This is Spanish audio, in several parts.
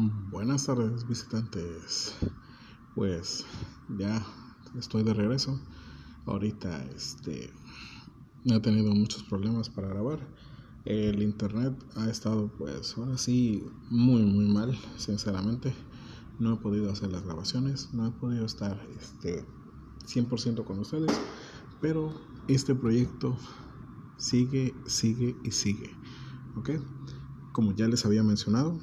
Buenas tardes visitantes. Pues ya estoy de regreso. Ahorita este he tenido muchos problemas para grabar. El internet ha estado pues ahora sí muy muy mal, sinceramente. No he podido hacer las grabaciones, no he podido estar este 100% con ustedes, pero este proyecto sigue, sigue y sigue. ¿Ok? Como ya les había mencionado,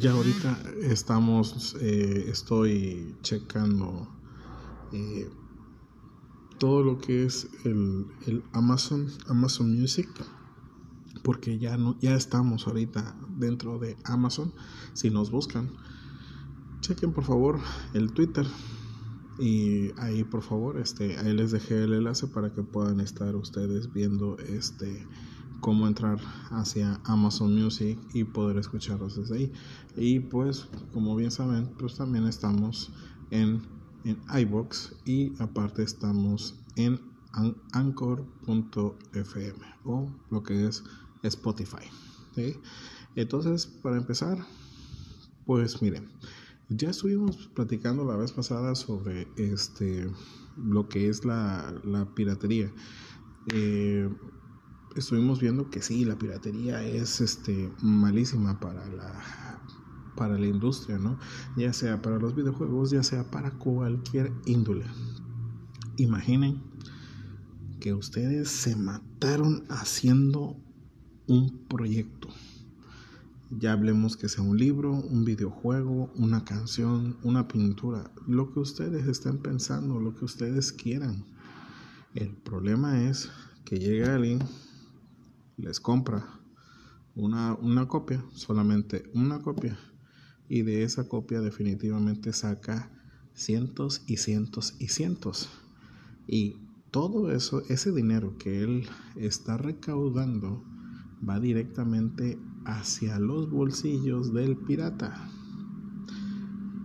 ya ahorita estamos, eh, estoy checando eh, todo lo que es el, el, Amazon, Amazon Music, porque ya no, ya estamos ahorita dentro de Amazon. Si nos buscan, chequen por favor el Twitter y ahí por favor, este, ahí les dejé el enlace para que puedan estar ustedes viendo este cómo entrar hacia Amazon Music y poder escucharlos desde ahí. Y pues, como bien saben, pues también estamos en, en iBox y aparte estamos en anchor.fm o lo que es Spotify. Entonces, para empezar, pues miren, ya estuvimos platicando la vez pasada sobre este lo que es la, la piratería. Eh, estuvimos viendo que sí, la piratería es este, malísima para la, para la industria, ¿no? Ya sea para los videojuegos, ya sea para cualquier índole. Imaginen que ustedes se mataron haciendo un proyecto. Ya hablemos que sea un libro, un videojuego, una canción, una pintura, lo que ustedes estén pensando, lo que ustedes quieran. El problema es que llega alguien les compra una, una copia, solamente una copia, y de esa copia definitivamente saca cientos y cientos y cientos. Y todo eso, ese dinero que él está recaudando, va directamente hacia los bolsillos del pirata.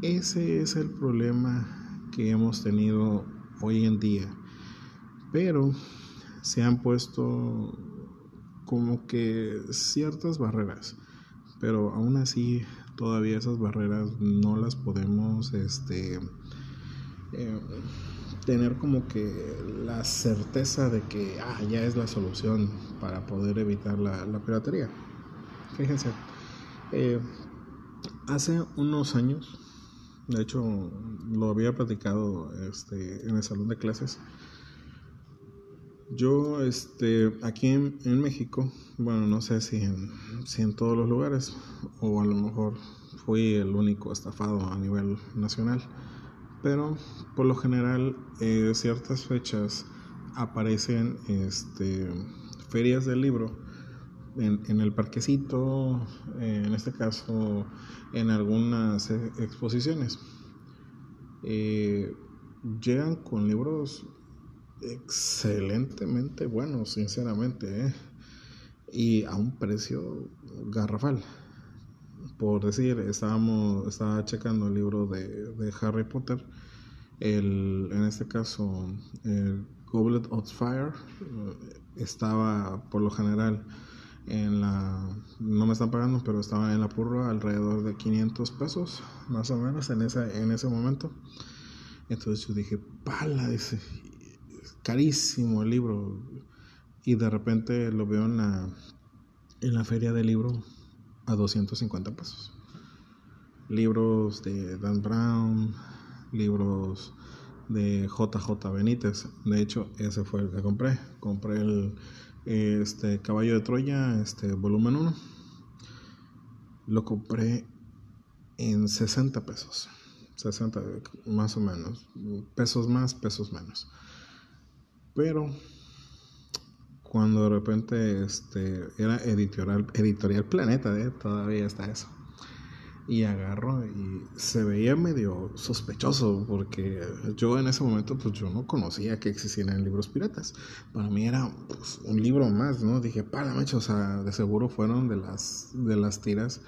Ese es el problema que hemos tenido hoy en día. Pero se han puesto como que ciertas barreras, pero aún así todavía esas barreras no las podemos este, eh, tener como que la certeza de que ah, ya es la solución para poder evitar la, piratería. Fíjense, eh, hace unos años, de hecho lo había platicado este, en el salón de clases, yo, este, aquí en, México, bueno, no sé si en, si en todos los lugares, o a lo mejor fui el único estafado a nivel nacional, pero por lo general, eh, ciertas fechas aparecen este, ferias del libro en, el parquecito, en este caso en algunas e, exposiciones. Eh, llegan con libros excelentemente bueno, sinceramente, ¿eh? y a un precio garrafal. Por decir, estábamos, estaba checando el libro de, Harry Potter, el, en este caso, el Goblet of Fire, eh, estaba por lo general en la, no me están pagando, pero estaba en la purra alrededor de 500 pesos, más o menos, en ese, en ese momento. Entonces yo dije, pala, ese carísimo el libro. Y de repente lo veo en la, en la feria del libro a 250 pesos. Libros de Dan Brown, libros de JJ Benítez. De hecho, ese fue el que compré. Compré el este Caballo de Troya, este volumen 1. Lo compré en 60 pesos. 60 más o menos. Pesos más, pesos menos. Pero cuando de repente este era editorial editorial Planeta, ¿eh? todavía está eso. Y agarro y se veía medio sospechoso porque yo en ese momento pues yo no conocía que existieran libros piratas. Para mí era pues, un libro más, ¿no? Dije, para mecho, o sea, de seguro fueron de las de las tiras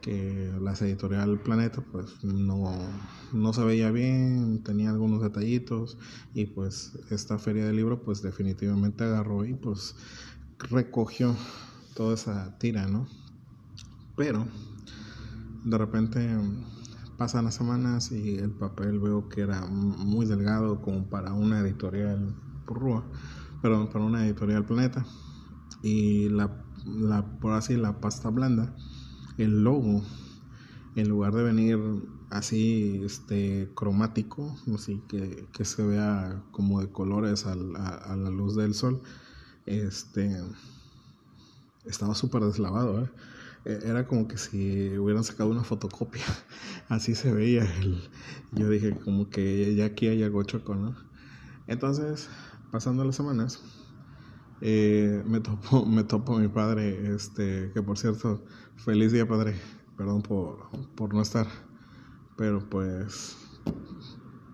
que las editorial Planeta pues no, no se veía bien, tenía algunos detallitos y pues esta feria de libro pues definitivamente agarró y pues recogió toda esa tira, ¿no? Pero de repente pasan las semanas y el papel veo que era muy delgado como para una editorial rúa, perdón, para una editorial Planeta. Y la, la, por así, la pasta blanda, el logo, en lugar de venir así este cromático, así que, que se vea como de colores a, a, la luz del sol, este estaba súper deslavado, ¿eh? E, era como que si hubieran sacado una fotocopia, así se veía. El, yo dije como que ya aquí hay algo choco, ¿no? Entonces, pasando las semanas, eh, me topo me topo mi padre, este, que por cierto, feliz día padre, perdón por, por no estar, pero pues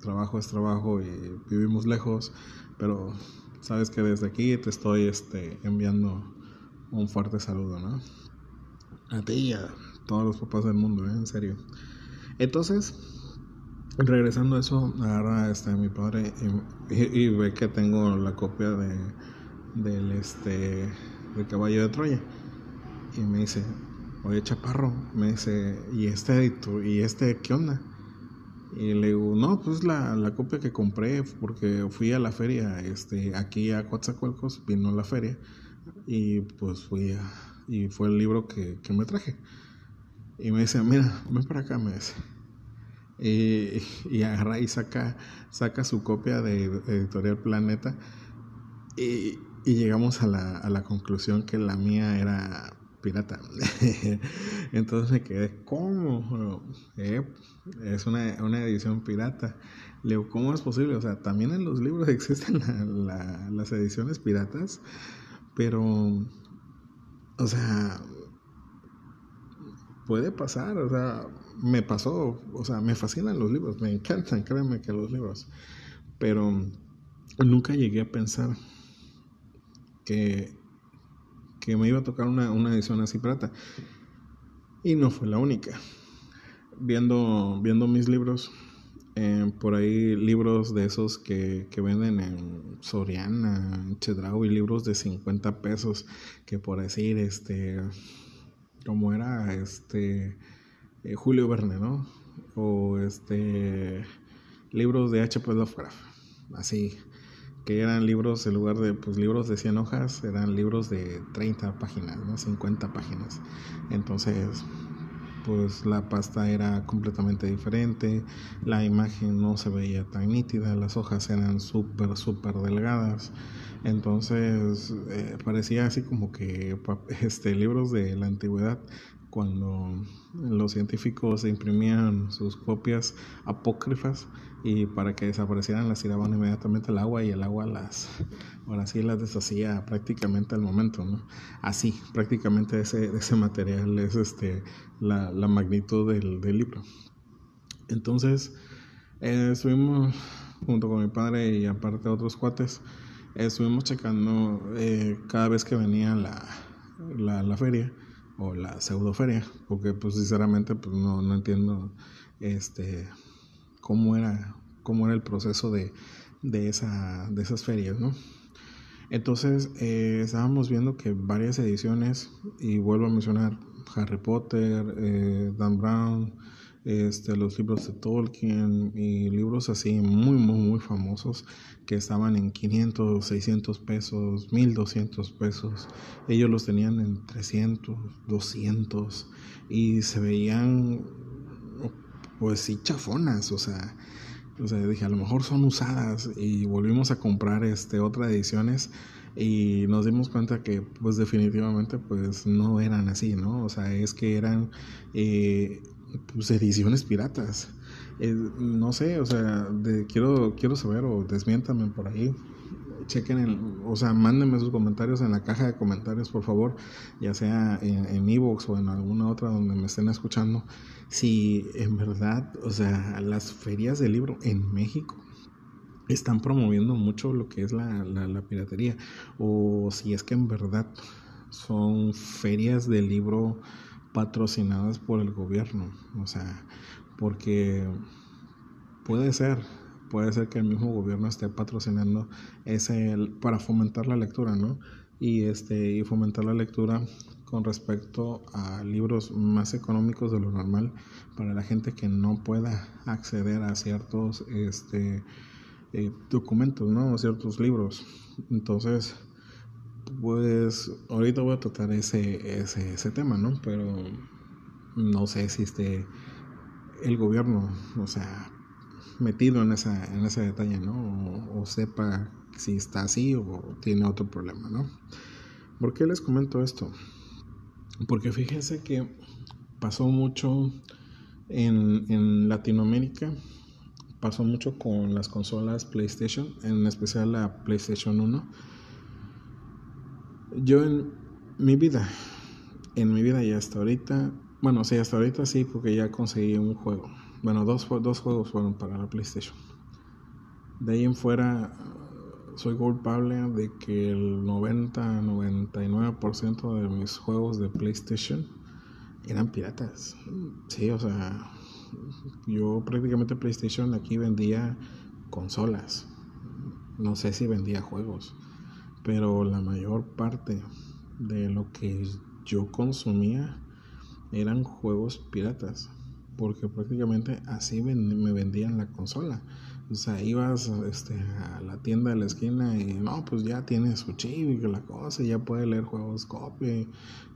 trabajo es trabajo y vivimos lejos, pero sabes que desde aquí te estoy este, enviando un fuerte saludo, ¿no? A ti y a todos los papás del mundo, ¿eh? en serio. Entonces, regresando a eso, agarra este, mi padre y, ve que tengo la copia de, del este, del caballo de Troya. Y me dice, oye chaparro, me dice, ¿y este, y este qué onda? Y le digo, no, pues la, la copia que compré porque fui a la feria, este, aquí a Coatzacoalcos, vino la feria y pues fui a, y fue el libro que, que me traje. Y me dice, mira, ven para acá, me dice. Y, y agarra y saca, saca su copia de Editorial Planeta. Y, y llegamos a la, a la conclusión que la mía era pirata. Entonces me quedé, ¿cómo? Eh, es una, una, edición pirata. Le digo, ¿cómo es posible? O sea, también en los libros existen la, las ediciones piratas, pero, o sea, puede pasar, o sea, me pasó, o sea, me fascinan los libros, me encantan, créanme que los libros, pero nunca llegué a pensar que, que me iba a tocar una, una edición así plata. Y no fue la única. Viendo, viendo mis libros, por ahí libros de esos que, que venden en Soriana, en y libros de 50 pesos, que por decir, este, como era este eh, Julio Verne, ¿no? O este libros de H.P. Lovecraft, así que eran libros en lugar de pues libros de 100 hojas, eran libros de 30 páginas, ¿no? 50 páginas. Entonces, pues la pasta era completamente diferente, la imagen no se veía tan nítida, las hojas eran súper, súper delgadas. Entonces eh, parecía así como que este, libros de la antigüedad, cuando los científicos imprimían sus copias apócrifas y para que desaparecieran las tiraban inmediatamente al agua y el agua las, ahora sí las deshacía prácticamente al momento, ¿no? Así, prácticamente ese, ese material es este, la, la magnitud del, del libro. Entonces, eh, estuvimos junto con mi padre y aparte otros cuates, estuvimos checando eh, cada vez que venía la, la, la, feria o la pseudoferia, porque pues sinceramente pues no, no entiendo este cómo era, cómo era el proceso de, de, esa, de esas ferias, ¿no? Entonces eh, estábamos viendo que varias ediciones, y vuelvo a mencionar Harry Potter, eh, Dan Brown, este, los libros de Tolkien y libros así muy, muy, muy famosos que estaban en 500, 600 pesos, 1200 pesos. Ellos los tenían en 300, 200 y se veían pues sí chafonas, o sea, o sea, dije, a lo mejor son usadas y volvimos a comprar este otras ediciones y nos dimos cuenta que pues definitivamente pues no eran así, ¿no? O sea, es que eran eh, pues, ediciones piratas. Eh, no sé, o sea, quiero, quiero saber o desmiéntame por ahí. Chequen, el, o sea, mándenme sus comentarios en la caja de comentarios, por favor, ya sea en Evox o en alguna otra donde me estén escuchando, si en verdad, o sea, las ferias de libro en México están promoviendo mucho lo que es la, la piratería, o si es que en verdad son ferias de libro patrocinadas por el gobierno, o sea, porque puede ser, puede ser que el mismo gobierno esté patrocinando ese para fomentar la lectura, ¿no? Y este y fomentar la lectura con respecto a libros más económicos de lo normal para la gente que no pueda acceder a ciertos este, eh, documentos, ¿no? ciertos libros. Entonces, pues ahorita voy a tratar ese, ese, ese tema, ¿no? Pero no sé si esté el gobierno, o sea, metido en, esa, en ese detalle, ¿no? O, sepa si está así o tiene otro problema, ¿no? ¿Por qué les comento esto? Porque fíjense que pasó mucho en, en Latinoamérica, pasó mucho con las consolas PlayStation, en especial la PlayStation 1. Yo en mi vida, en mi vida y hasta ahorita, bueno, sí, hasta ahorita sí, porque ya conseguí un juego bueno, dos, dos juegos fueron para la PlayStation. De ahí en fuera, soy culpable de que el 90-99% de mis juegos de PlayStation eran piratas. Sí, o sea, yo prácticamente PlayStation aquí vendía consolas. No sé si vendía juegos, pero la mayor parte de lo que yo consumía eran juegos piratas porque prácticamente así me vendían la consola. O sea, ibas este, a la tienda de la esquina y no, pues ya tiene su chip y la cosa, ya puede leer juegos copia.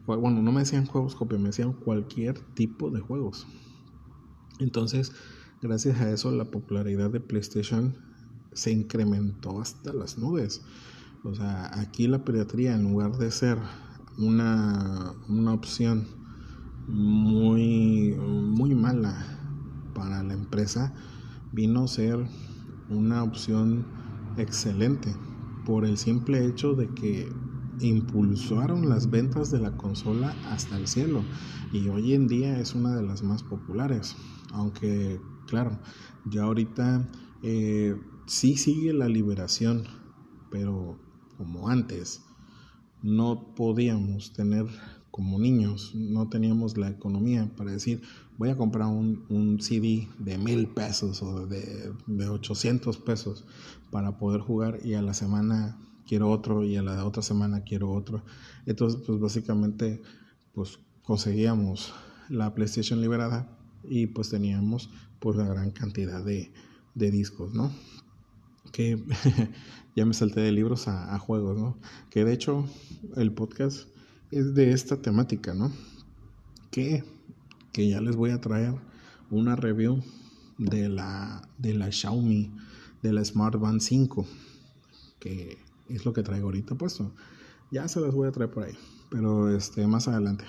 Bueno, no me decían juegos copia, me decían cualquier tipo de juegos. Entonces, gracias a eso, la popularidad de PlayStation se incrementó hasta las nubes. O sea, aquí la piratería, en lugar de ser una, una opción muy, muy mala para la empresa, vino a ser una opción excelente por el simple hecho de que impulsaron las ventas de la consola hasta el cielo y hoy en día es una de las más populares. Aunque claro ya ahorita eh, sí sigue la liberación pero como antes. No podíamos tener como niños no teníamos la economía para decir voy a comprar un, un CD de mil pesos o de, de 800 pesos para poder jugar y a la semana quiero otro y a la otra semana quiero otro entonces pues básicamente pues conseguíamos la PlayStation liberada y pues teníamos pues la gran cantidad de, de discos no que ya me salté de libros a, juegos no que de hecho el podcast es de esta temática, ¿no? Que, que ya les voy a traer una review de la, de la Xiaomi, de la Smart Band 5, que es lo que traigo ahorita puesto. Ya se las voy a traer por ahí, pero este, más adelante.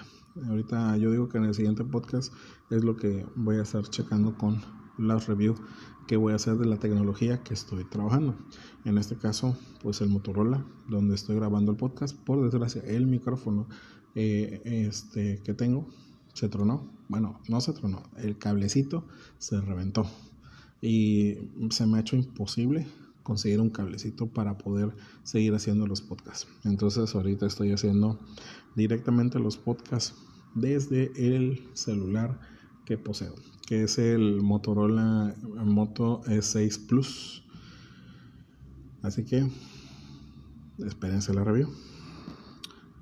Ahorita yo digo que en el siguiente podcast es lo que voy a estar checando con las reviews que voy a hacer de la tecnología que estoy trabajando. En este caso, pues el Motorola, donde estoy grabando el podcast. Por desgracia, el micrófono eh, este, que tengo se tronó. Bueno, no se tronó, el cablecito se reventó. Y se me ha hecho imposible conseguir un cablecito para poder seguir haciendo los podcasts. Entonces ahorita estoy haciendo directamente los podcasts desde el celular poseo que es el Motorola Moto E6 Plus. Así que espérense la review.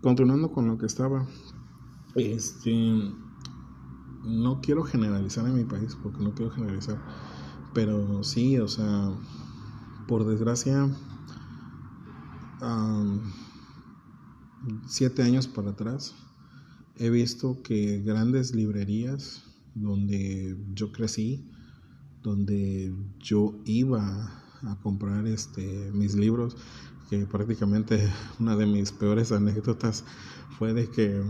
Continuando con lo que estaba, este, no quiero generalizar en mi país porque no quiero generalizar, pero sí, o sea, por desgracia, siete años para atrás, he visto que grandes librerías donde yo crecí, donde yo iba a comprar este, mis libros, que prácticamente una de mis peores anécdotas fue de que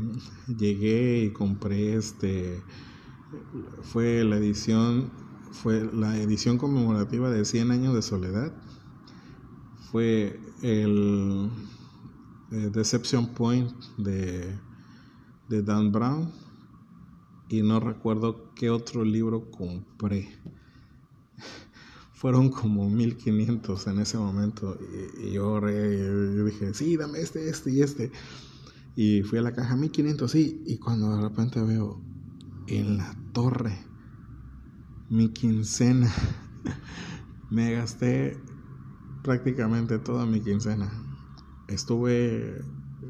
llegué y compré este, fue la edición, fue la edición conmemorativa de 100 años de soledad, fue el, eh, Deception Point de, de Dan Brown y no recuerdo qué otro libro compré. Fueron como 1500 en ese momento y, yo, dije, sí, dame este, este y este. Y fui a la caja, 1500, sí. Y cuando de repente veo en la torre mi quincena, me gasté prácticamente toda mi quincena. Estuve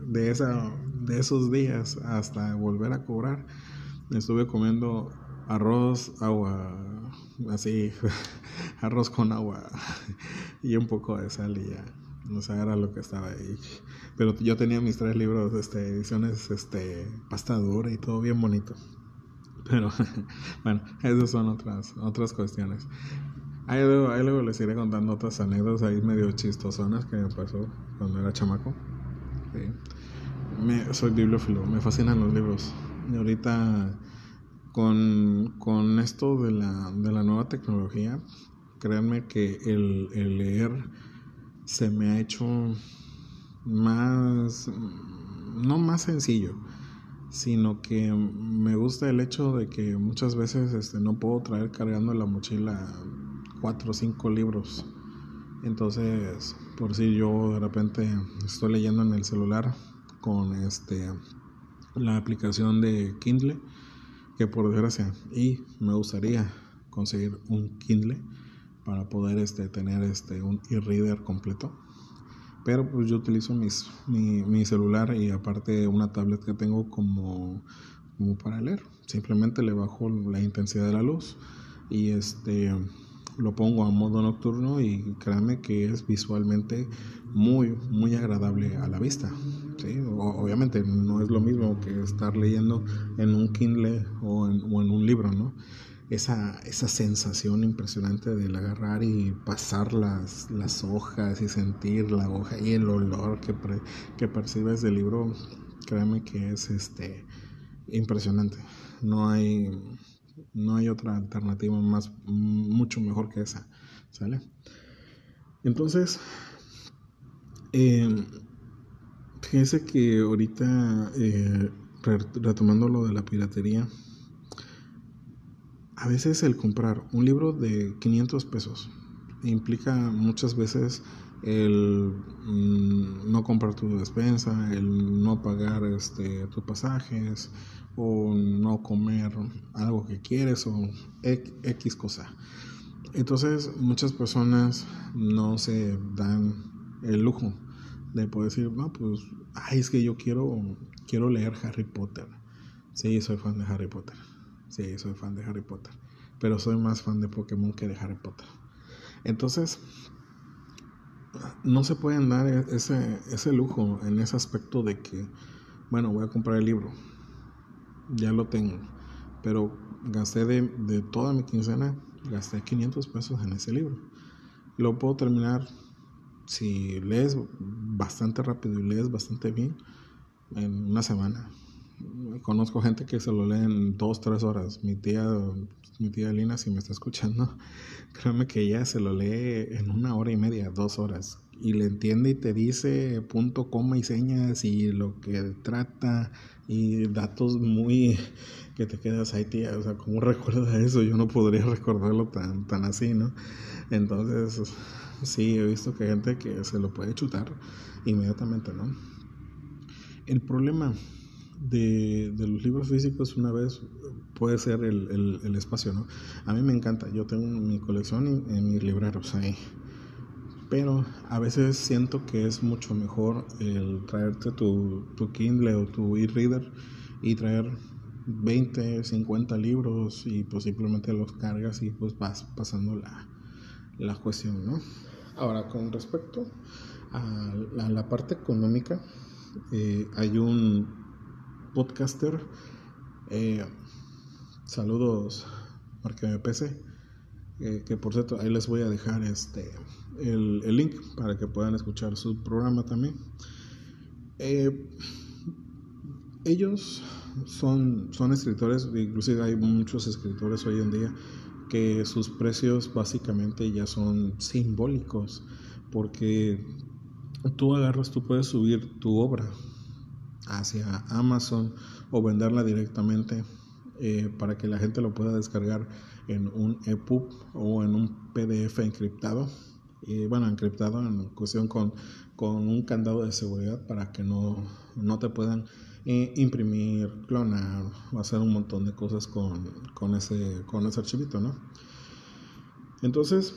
de, esa, de esos días hasta volver a cobrar, estuve comiendo arroz, agua, así, arroz con agua y un poco de sal y ya. No sé, era lo que estaba ahí. Pero yo tenía mis tres libros, este, ediciones, este, pasta dura y todo bien bonito. Pero bueno, esas son otras, otras cuestiones. Ahí luego, ahí luego les iré contando otras anécdotas ahí medio chistosonas que me pasó cuando era chamaco. Me, soy bibliófilo, me fascinan los libros. Ahorita con, con esto de la, de la nueva tecnología, créanme que el, el leer se me ha hecho más, no más sencillo, sino que me gusta el hecho de que muchas veces este, no puedo traer cargando la mochila cuatro o cinco libros. Entonces, por si yo de repente estoy leyendo en el celular con este la aplicación de Kindle, que por desgracia, y me gustaría conseguir un Kindle para poder este, tener este, un e-reader completo. Pero pues yo utilizo mis, mi, celular y aparte una tablet que tengo como, como para leer. Simplemente le bajo la intensidad de la luz y este lo pongo a modo nocturno y créanme que es visualmente muy, muy agradable a la vista. ¿sí? obviamente no es lo mismo que estar leyendo en un Kindle o en, o en un libro, ¿no? Esa, esa sensación impresionante del agarrar y pasar las, las hojas y sentir la hoja y el olor que, que percibes del libro, créanme que es este impresionante. No hay no hay otra alternativa más, mucho mejor que esa, ¿sale? Entonces, eh, que ahorita, eh, retomando lo de la piratería, a veces el comprar un libro de 500 pesos implica muchas veces el mm, no comprar tu despensa, el no pagar este, tus pasajes, o no comer algo que quieres o X cosa. Entonces muchas personas no se dan el lujo de poder decir, no, pues, ay, es que yo quiero, quiero leer Harry Potter. Sí, soy fan de Harry Potter. Sí, soy fan de Harry Potter. Pero soy más fan de Pokémon que de Harry Potter. Entonces, no se pueden dar ese, ese lujo en ese aspecto de que, bueno, voy a comprar el libro ya lo tengo. Pero gasté de, de toda mi quincena, gasté 500 pesos en ese libro. Lo puedo terminar si lees bastante rápido y lees bastante bien en una semana. Conozco gente que se lo lee en dos, tres horas. Mi tía, mi tía Lina, si me está escuchando, créeme que ella se lo lee en una hora y media, dos horas. Y le entiende y te dice punto, coma y señas y lo que trata y datos muy que te quedas ahí, tía, o sea, ¿cómo recuerdas eso? Yo no podría recordarlo tan, tan así, ¿no? Entonces, sí, he visto que hay gente que se lo puede chutar inmediatamente, ¿no? El problema de, de los libros físicos una vez puede ser el, el, espacio, ¿no? A mí me encanta, yo tengo mi colección en mis libreros ahí pero a veces siento que es mucho mejor el traerte tu, tu Kindle o tu e-reader y traer 20, 50 libros y simplemente los cargas y pues vas pasando la, la cuestión, ¿no? Ahora, con respecto a la, parte económica, eh, hay un podcaster, eh, saludos, Marque PC, eh, que por cierto, ahí les voy a dejar este el, el link para que puedan escuchar su programa también. Eh, ellos son, son escritores, inclusive hay muchos escritores hoy en día que sus precios básicamente ya son simbólicos, porque tú agarras, tú puedes subir tu obra hacia Amazon o venderla directamente eh, para que la gente lo pueda descargar en un EPUB o en un PDF encriptado y bueno, encriptado en cuestión con, con un candado de seguridad para que no, no te puedan imprimir, clonar hacer un montón de cosas con, con, ese, con ese archivito, ¿no? Entonces,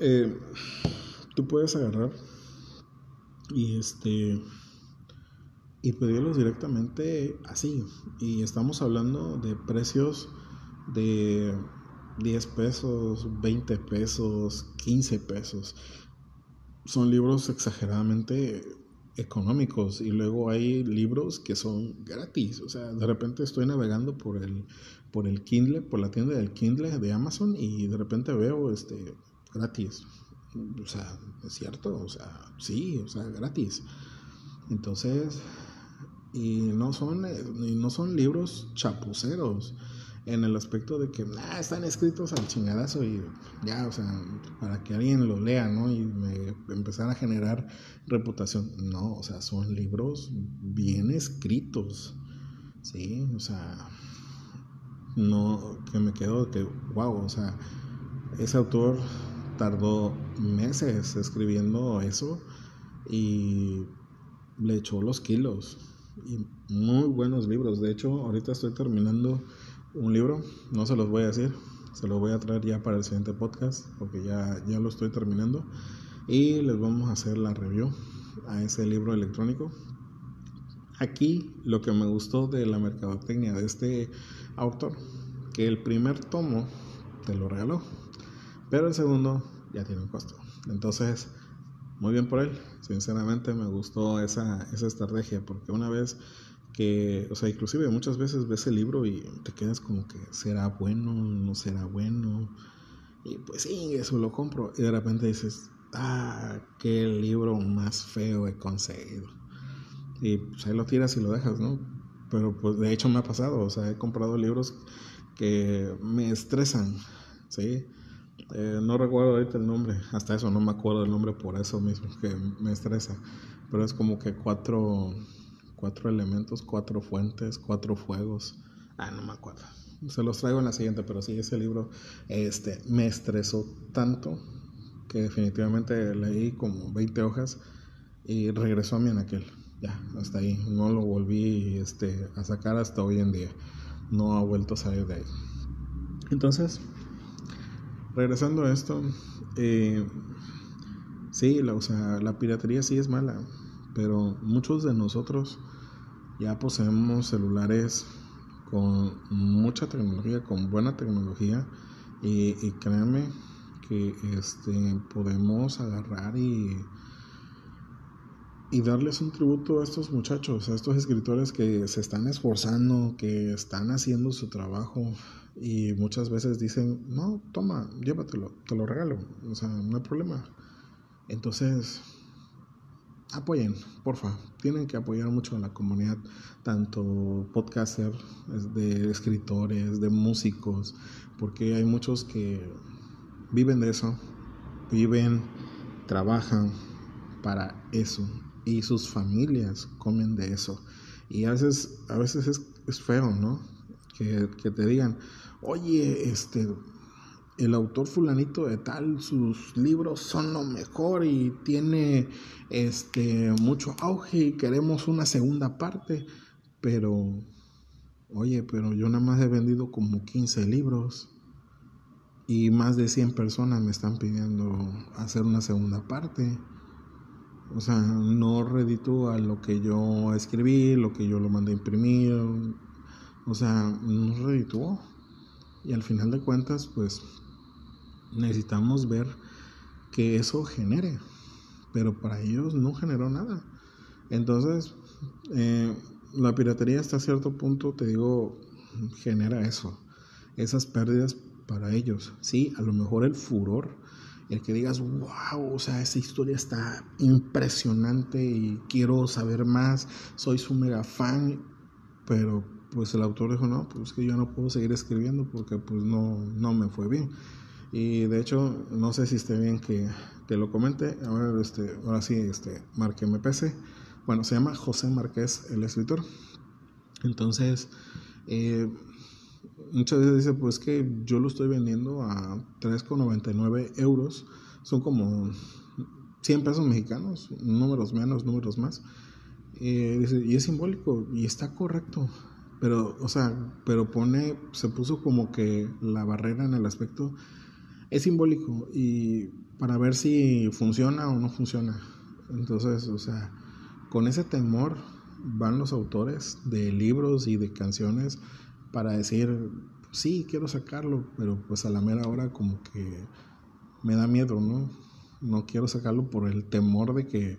eh, tú puedes agarrar y este y pedirlos directamente así. Y estamos hablando de precios de 10 pesos, 20 pesos, 15 pesos. Son libros exageradamente económicos y luego hay libros que son gratis. O sea, de repente estoy navegando por el, por el Kindle, por la tienda del Kindle de Amazon y de repente veo este gratis. O sea, es cierto, o sea, sí, o sea, gratis. Entonces, y no son, y no son libros chapuceros en el aspecto de que están escritos al chingadazo y ya, o sea, para que alguien lo lea, ¿no? Y me empezar a generar reputación. No, o sea, son libros bien escritos, ¿sí? O sea, no, que me quedo que, wow, o sea, ese autor tardó meses escribiendo eso y le echó los kilos. Y muy buenos libros. De hecho, ahorita estoy terminando un libro, no se los voy a decir, se los voy a traer ya para el siguiente podcast porque ya, ya lo estoy terminando y les vamos a hacer la review a ese libro electrónico. Aquí lo que me gustó de la mercadotecnia de este autor, que el primer tomo te lo regaló, pero el segundo ya tiene un costo. Entonces, muy bien por él. Sinceramente me gustó esa, esa estrategia porque una vez que, o sea, inclusive muchas veces ves el libro y te quedas como que será bueno, no será bueno. Y pues sí, eso lo compro. Y de repente dices, ah, qué libro más feo he conseguido. Y pues ahí lo tiras y lo dejas, ¿no? Pero pues de hecho me ha pasado, o sea, he comprado libros que me estresan, ¿sí? Eh, no recuerdo ahorita el nombre, hasta eso no me acuerdo el nombre por eso mismo, que me estresa. Pero es como que cuatro cuatro elementos, cuatro fuentes, cuatro fuegos. Ah, no me acuerdo. Se los traigo en la siguiente, pero sí, ese libro este, me estresó tanto que definitivamente leí como 20 hojas y regresó a mi aquel. Ya, hasta ahí. No lo volví este, a sacar hasta hoy en día. No ha vuelto a salir de ahí. Entonces, regresando a esto, eh, sí, la, o sea, la piratería sí es mala, pero muchos de nosotros ya poseemos celulares con mucha tecnología, con buena tecnología y, y créanme que este, podemos agarrar y, y darles un tributo a estos muchachos, a estos escritores que se están esforzando, que están haciendo su trabajo y muchas veces dicen, no, toma, llévatelo, te lo regalo, o sea, no hay problema. Entonces, apoyen, porfa. Tienen que apoyar mucho a la comunidad, tanto podcasters, de escritores, de músicos, porque hay muchos que viven de eso, viven, trabajan para eso y sus familias comen de eso. Y a veces, a veces es, feo, ¿no? Que te digan, oye, este, el autor fulanito de tal, sus libros son lo mejor y tiene este mucho auge y queremos una segunda parte, pero oye, pero yo nada más he vendido como 15 libros y más de 100 personas me están pidiendo hacer una segunda parte. O sea, no a lo que yo escribí, lo que yo lo mandé a imprimir. O sea, no redituó. Y al final de cuentas, pues necesitamos ver que eso genere, pero para ellos no generó nada. Entonces, eh, la piratería hasta cierto punto, te digo, genera eso, esas pérdidas para ellos. Sí, a lo mejor el furor, el que digas, wow, o sea, esa historia está impresionante y quiero saber más, soy su mega fan, pero pues el autor dijo, no, pues que yo no puedo seguir escribiendo porque pues no, no me fue bien. Y de hecho, no sé si esté bien que, que lo comente. Este, ahora sí, este, mi PC. Bueno, se llama José Márquez, el escritor. Entonces, eh, muchas veces dice, pues que yo lo estoy vendiendo a 3,99 euros. Son como 100 pesos mexicanos, números menos, números más. Eh, y es simbólico, y está correcto. Pero, o sea, pero pone, se puso como que la barrera en el aspecto es simbólico y para ver si funciona o no funciona. Entonces, o sea, con ese temor van los autores de libros y de canciones para decir, sí, quiero sacarlo, pero pues a la mera hora como que me da miedo, ¿no? No quiero sacarlo por el temor de que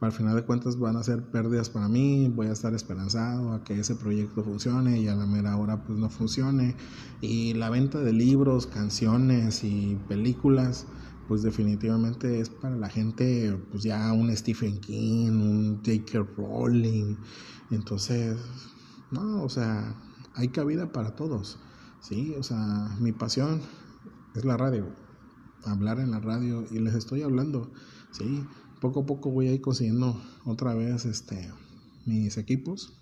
al final de cuentas van a ser pérdidas para mí, voy a estar esperanzado a que ese proyecto funcione y a la mera hora pues no funcione. Y la venta de libros, canciones y películas pues definitivamente es para la gente pues ya un Stephen King, un J.K. Rowling. Entonces, no, o sea, hay cabida para todos. Sí, o sea, mi pasión es la radio, hablar en la radio y les estoy hablando, sí, poco a poco voy a ir consiguiendo otra vez este mis equipos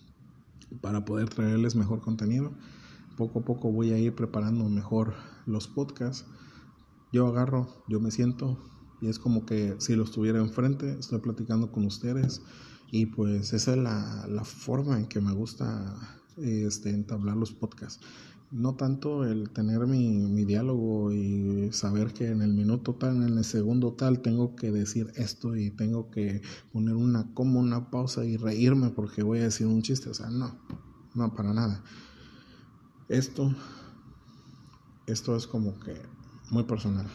para poder traerles mejor contenido. Poco a poco voy a ir preparando mejor los podcasts. Yo agarro, yo me siento y es como que si lo estuviera enfrente, estoy platicando con ustedes y pues esa es la, la forma en que me gusta este, entablar los podcasts no tanto el tener mi, mi, diálogo y saber que en el minuto tal, en el segundo tal, tengo que decir esto y tengo que poner una como una pausa y reírme porque voy a decir un chiste. O sea, no, no, para nada. Esto, esto es como que muy personal,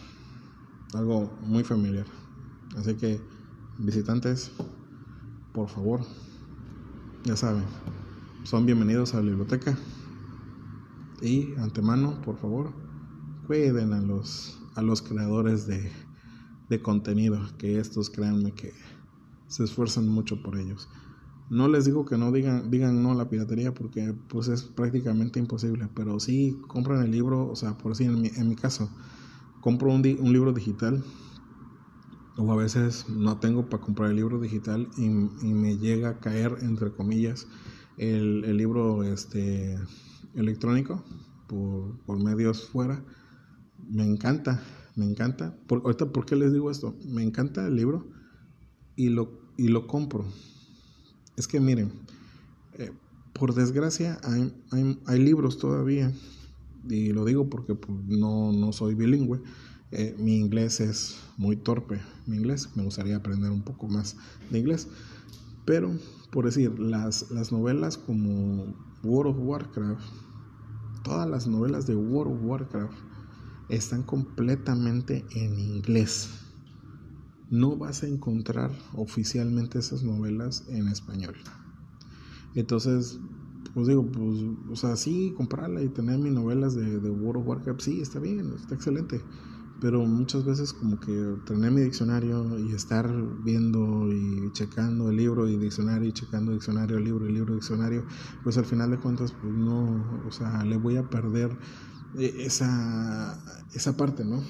algo muy familiar. Así que, visitantes, por favor, ya saben, son bienvenidos a la biblioteca. Y antemano, por favor, cuiden a los, a los creadores de, de contenido, que estos créanme que se esfuerzan mucho por ellos. No les digo que no digan, digan no a la piratería porque pues es prácticamente imposible, pero sí compran el libro, o sea, por así en mi, en mi caso, compro un, un, libro digital o a veces no tengo para comprar el libro digital y, y me llega a caer, entre comillas, el, el libro este, electrónico por, por, medios fuera. Me encanta, me encanta. Por, ahorita, ¿por qué les digo esto? Me encanta el libro y lo, y lo compro. Es que miren, eh, por desgracia hay, hay, hay, libros todavía, y lo digo porque pues, no, no soy bilingüe. Eh, mi inglés es muy torpe, mi inglés, me gustaría aprender un poco más de inglés. Pero, por decir, las, las novelas como World of Warcraft, todas las novelas de World of Warcraft están completamente en inglés. No vas a encontrar oficialmente esas novelas en español. Entonces, pues digo, pues, o sea, sí, comprarla y tener mis novelas de, de World of Warcraft, sí, está bien, está excelente pero muchas veces como que tener mi diccionario y estar viendo y checando el libro y diccionario y checando diccionario, libro y libro, diccionario, pues al final de cuentas pues no, o sea, le voy a perder eh, esa, esa parte, ¿no?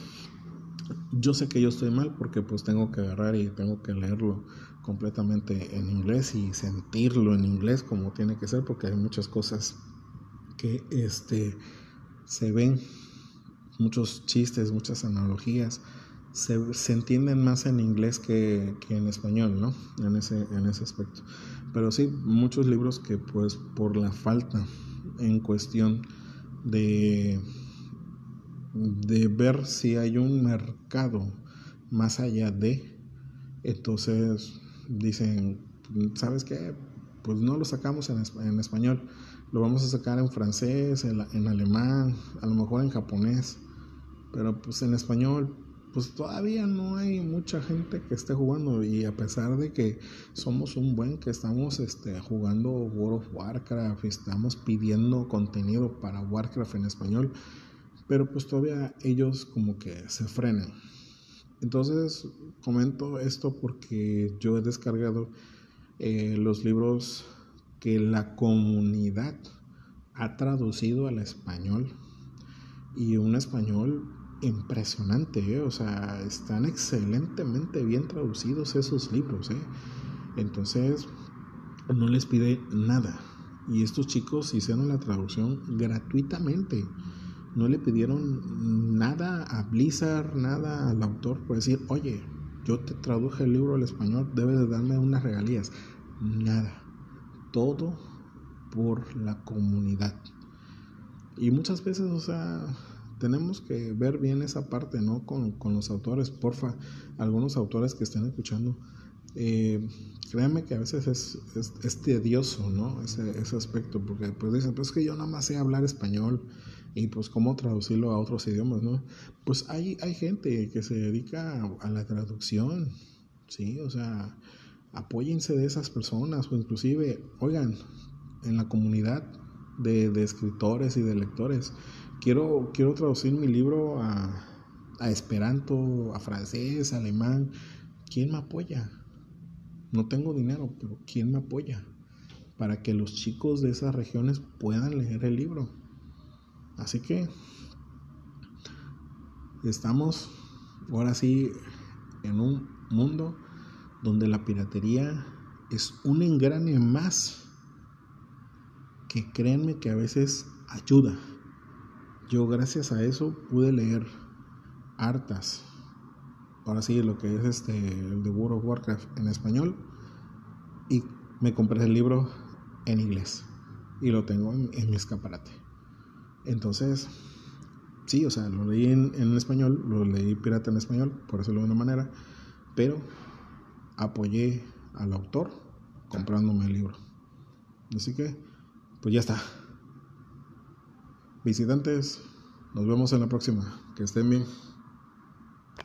Yo sé que yo estoy mal porque pues tengo que agarrar y tengo que leerlo completamente en inglés y sentirlo en inglés como tiene que ser porque hay muchas cosas que este se ven muchos chistes, muchas analogías, se, se entienden más en inglés que, que, en español, ¿no? En ese, en ese aspecto. Pero sí, muchos libros que pues por la falta en cuestión de, de ver si hay un mercado más allá de, entonces dicen, ¿sabes qué? Pues no lo sacamos en, en español, lo vamos a sacar en francés, en, en alemán, a lo mejor en japonés pero pues en español, pues todavía no hay mucha gente que esté jugando. Y a pesar de que somos un buen que estamos este, jugando World of Warcraft, estamos pidiendo contenido para Warcraft en español, pero pues todavía ellos como que se frenan. Entonces comento esto porque yo he descargado eh, los libros que la comunidad ha traducido al español y un español impresionante, ¿eh? o sea, están excelentemente bien traducidos esos libros, ¿eh? entonces no les pide nada. Y estos chicos hicieron la traducción gratuitamente. No le pidieron nada a Blizzard, nada al autor por decir, oye, yo te traduje el libro al español, debes de darme unas regalías. Nada. Todo por la comunidad. Y muchas veces, o sea, tenemos que ver bien esa parte, ¿no? Con, con los autores, porfa, algunos autores que estén escuchando, Eh, créanme que a veces es, es, tedioso, ¿no? Ese, ese, aspecto, porque pues dicen, pues es que yo nada más sé hablar español y pues cómo traducirlo a otros idiomas, ¿no? Pues hay, hay gente que se dedica a, la traducción, ¿sí? O sea, apóyense de esas personas o inclusive, oigan, en la comunidad de, escritores y de lectores, quiero, quiero traducir mi libro a, a esperanto, a francés, a alemán, ¿quién me apoya? No tengo dinero, pero ¿quién me apoya? Para que los chicos de esas regiones puedan leer el libro. Así que estamos ahora sí en un mundo donde la piratería es un engrane más que créanme que a veces ayuda. Yo gracias a eso pude leer hartas ahora sí, lo que es este, el de World of Warcraft en español. Y me compré el libro en inglés. Y lo tengo en, mi escaparate. Entonces, sí, o sea, lo leí en, en, español, lo leí pirata en español, por decirlo de una manera. Pero apoyé al autor comprándome el libro. Así que, pues ya está. Visitantes, nos vemos en la próxima. Que estén bien.